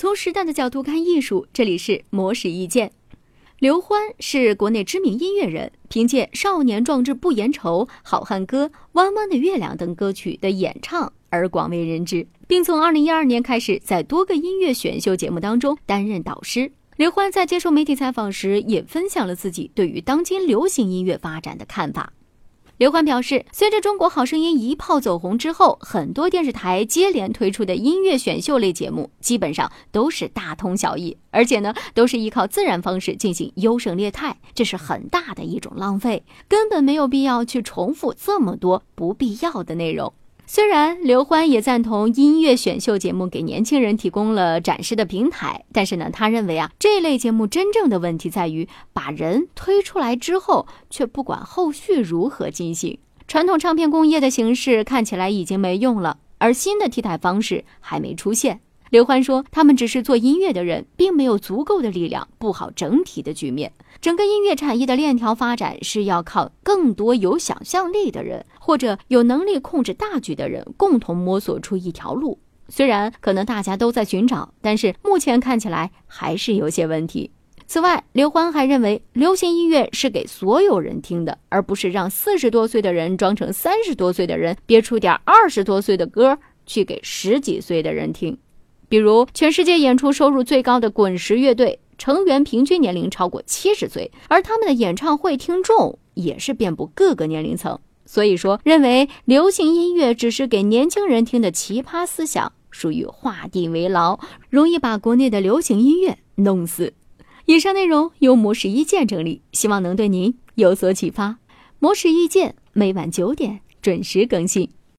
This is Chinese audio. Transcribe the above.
从时代的角度看艺术，这里是魔石意见。刘欢是国内知名音乐人，凭借《少年壮志不言愁》《好汉歌》《弯弯的月亮》等歌曲的演唱而广为人知，并从2012年开始在多个音乐选秀节目当中担任导师。刘欢在接受媒体采访时也分享了自己对于当今流行音乐发展的看法。刘欢表示，随着《中国好声音》一炮走红之后，很多电视台接连推出的音乐选秀类节目基本上都是大同小异，而且呢，都是依靠自然方式进行优胜劣汰，这是很大的一种浪费，根本没有必要去重复这么多不必要的内容。虽然刘欢也赞同音乐选秀节目给年轻人提供了展示的平台，但是呢，他认为啊，这类节目真正的问题在于把人推出来之后，却不管后续如何进行。传统唱片工业的形式看起来已经没用了，而新的替代方式还没出现。刘欢说：“他们只是做音乐的人，并没有足够的力量布好整体的局面。整个音乐产业的链条发展是要靠更多有想象力的人，或者有能力控制大局的人共同摸索出一条路。虽然可能大家都在寻找，但是目前看起来还是有些问题。此外，刘欢还认为，流行音乐是给所有人听的，而不是让四十多岁的人装成三十多岁的人，憋出点二十多岁的歌去给十几岁的人听。”比如，全世界演出收入最高的滚石乐队成员平均年龄超过七十岁，而他们的演唱会听众也是遍布各个年龄层。所以说，认为流行音乐只是给年轻人听的奇葩思想，属于画地为牢，容易把国内的流行音乐弄死。以上内容由模式意见整理，希望能对您有所启发。模式意见每晚九点准时更新。